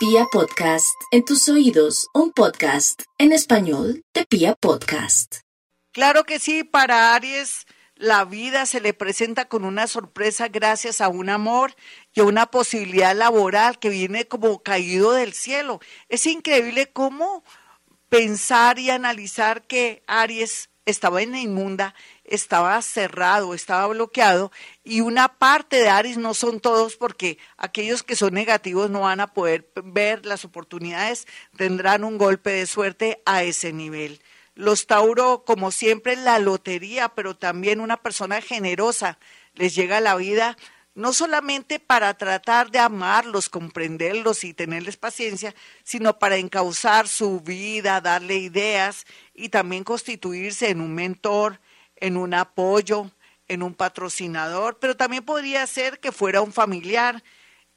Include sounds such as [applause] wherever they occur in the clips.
Pia Podcast, en tus oídos, un podcast en español de Pia Podcast. Claro que sí, para Aries la vida se le presenta con una sorpresa gracias a un amor y a una posibilidad laboral que viene como caído del cielo. Es increíble cómo pensar y analizar que Aries estaba en la inmunda, estaba cerrado, estaba bloqueado y una parte de Aries no son todos porque aquellos que son negativos no van a poder ver las oportunidades, tendrán un golpe de suerte a ese nivel. Los Tauro, como siempre, la lotería, pero también una persona generosa les llega a la vida no solamente para tratar de amarlos, comprenderlos y tenerles paciencia, sino para encauzar su vida, darle ideas y también constituirse en un mentor, en un apoyo, en un patrocinador, pero también podría ser que fuera un familiar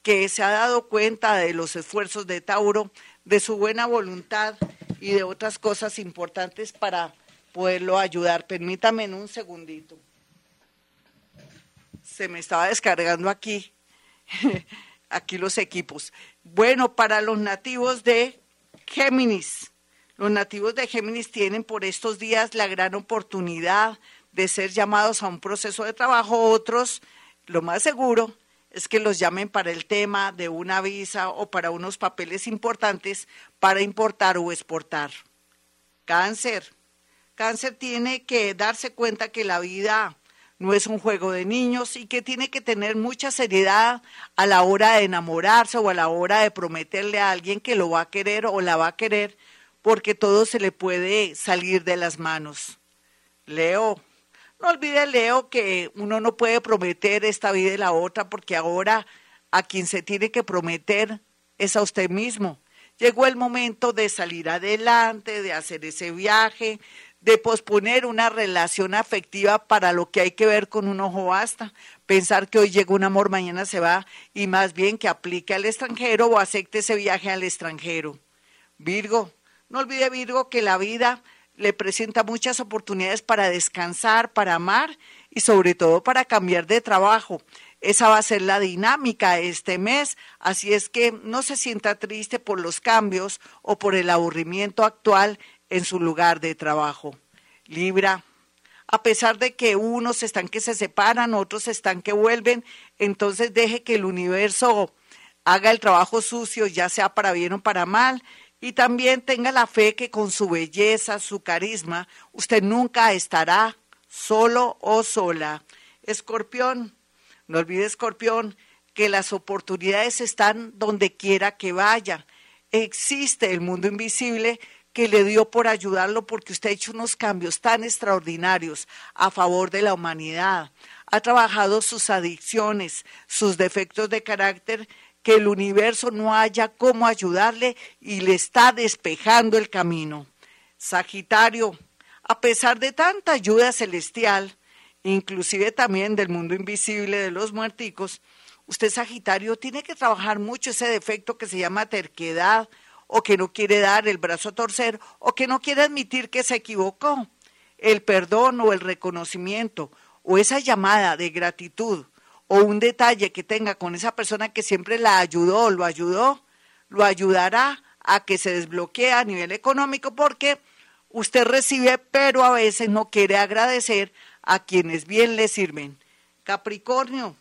que se ha dado cuenta de los esfuerzos de Tauro, de su buena voluntad y de otras cosas importantes para poderlo ayudar. Permítame un segundito. Se me estaba descargando aquí, [laughs] aquí los equipos. Bueno, para los nativos de Géminis, los nativos de Géminis tienen por estos días la gran oportunidad de ser llamados a un proceso de trabajo. Otros, lo más seguro, es que los llamen para el tema de una visa o para unos papeles importantes para importar o exportar. Cáncer. Cáncer tiene que darse cuenta que la vida no es un juego de niños y que tiene que tener mucha seriedad a la hora de enamorarse o a la hora de prometerle a alguien que lo va a querer o la va a querer, porque todo se le puede salir de las manos. Leo, no olvide, Leo, que uno no puede prometer esta vida y la otra, porque ahora a quien se tiene que prometer es a usted mismo. Llegó el momento de salir adelante, de hacer ese viaje, de posponer una relación afectiva para lo que hay que ver con un ojo basta, pensar que hoy llega un amor, mañana se va, y más bien que aplique al extranjero o acepte ese viaje al extranjero. Virgo, no olvide Virgo que la vida le presenta muchas oportunidades para descansar, para amar y sobre todo para cambiar de trabajo. Esa va a ser la dinámica este mes, así es que no se sienta triste por los cambios o por el aburrimiento actual en su lugar de trabajo. Libra, a pesar de que unos están que se separan, otros están que vuelven, entonces deje que el universo haga el trabajo sucio, ya sea para bien o para mal, y también tenga la fe que con su belleza, su carisma, usted nunca estará solo o sola. Escorpión, no olvide Escorpión, que las oportunidades están donde quiera que vaya. Existe el mundo invisible que le dio por ayudarlo porque usted ha hecho unos cambios tan extraordinarios a favor de la humanidad. Ha trabajado sus adicciones, sus defectos de carácter, que el universo no haya cómo ayudarle y le está despejando el camino. Sagitario, a pesar de tanta ayuda celestial, inclusive también del mundo invisible de los muerticos, usted Sagitario tiene que trabajar mucho ese defecto que se llama terquedad, o que no quiere dar el brazo a torcer o que no quiere admitir que se equivocó. El perdón o el reconocimiento o esa llamada de gratitud o un detalle que tenga con esa persona que siempre la ayudó lo ayudó, lo ayudará a que se desbloquee a nivel económico porque usted recibe, pero a veces no quiere agradecer a quienes bien le sirven. Capricornio,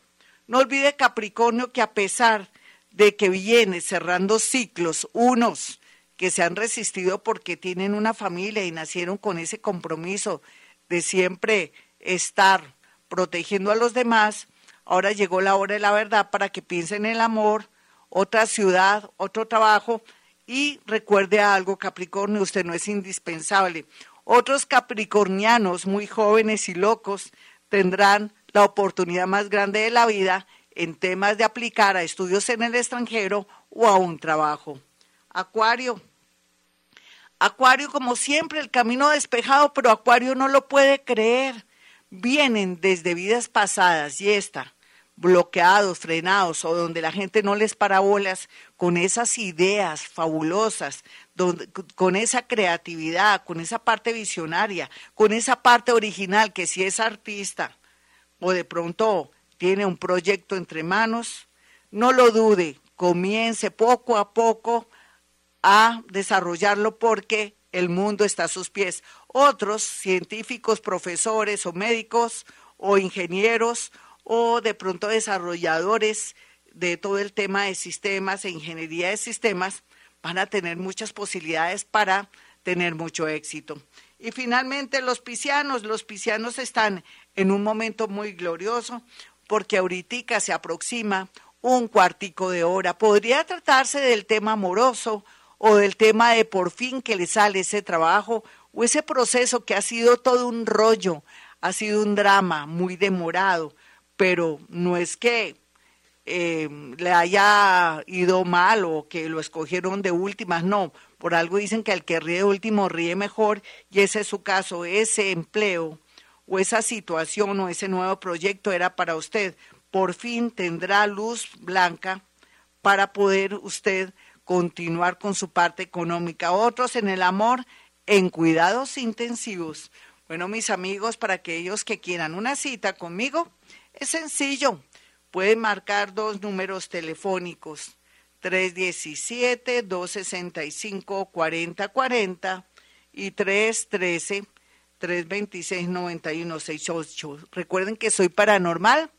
no olvide Capricornio que a pesar de que viene cerrando ciclos, unos que se han resistido porque tienen una familia y nacieron con ese compromiso de siempre estar protegiendo a los demás, ahora llegó la hora de la verdad para que piensen en el amor, otra ciudad, otro trabajo y recuerde algo, Capricornio, usted no es indispensable. Otros capricornianos muy jóvenes y locos tendrán la oportunidad más grande de la vida en temas de aplicar a estudios en el extranjero o a un trabajo. Acuario. Acuario, como siempre, el camino despejado, pero Acuario no lo puede creer. Vienen desde vidas pasadas y esta, bloqueados, frenados o donde la gente no les para bolas con esas ideas fabulosas, con esa creatividad, con esa parte visionaria, con esa parte original que si es artista o de pronto tiene un proyecto entre manos, no lo dude, comience poco a poco a desarrollarlo porque el mundo está a sus pies. Otros científicos, profesores o médicos o ingenieros o de pronto desarrolladores de todo el tema de sistemas e ingeniería de sistemas van a tener muchas posibilidades para tener mucho éxito. Y finalmente los piscianos, los piscianos están en un momento muy glorioso porque ahorita se aproxima un cuartico de hora. Podría tratarse del tema amoroso o del tema de por fin que le sale ese trabajo o ese proceso que ha sido todo un rollo, ha sido un drama muy demorado, pero no es que eh, le haya ido mal o que lo escogieron de últimas, no, por algo dicen que el que ríe último ríe mejor y ese es su caso, ese empleo o esa situación o ese nuevo proyecto era para usted. Por fin tendrá luz blanca para poder usted continuar con su parte económica. Otros en el amor, en cuidados intensivos. Bueno, mis amigos, para aquellos que quieran una cita conmigo, es sencillo. Pueden marcar dos números telefónicos, 317-265-4040 y 313-326-9168. Recuerden que soy paranormal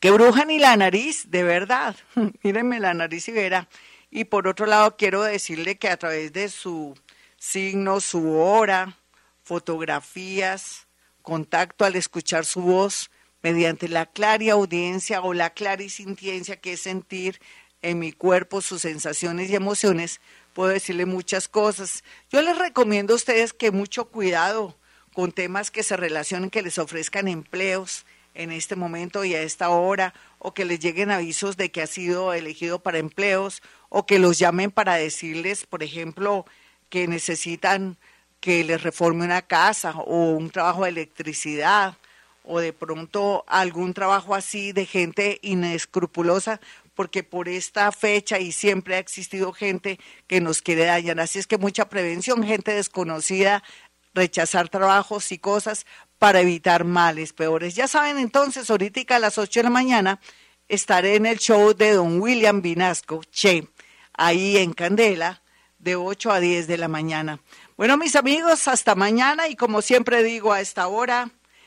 que bruja ni la nariz, de verdad. [laughs] Mírenme la nariz y verá. Y por otro lado, quiero decirle que a través de su signo, su hora, fotografías, contacto al escuchar su voz, mediante la clara audiencia o la clarisintiencia que es sentir en mi cuerpo sus sensaciones y emociones, puedo decirle muchas cosas. Yo les recomiendo a ustedes que mucho cuidado con temas que se relacionen, que les ofrezcan empleos, en este momento y a esta hora, o que les lleguen avisos de que ha sido elegido para empleos, o que los llamen para decirles, por ejemplo, que necesitan que les reforme una casa o un trabajo de electricidad o de pronto algún trabajo así de gente inescrupulosa, porque por esta fecha y siempre ha existido gente que nos quiere dañar. Así es que mucha prevención, gente desconocida, rechazar trabajos y cosas para evitar males peores. Ya saben, entonces, ahorita a las 8 de la mañana estaré en el show de don William Vinasco, Che, ahí en Candela, de 8 a 10 de la mañana. Bueno, mis amigos, hasta mañana y como siempre digo a esta hora,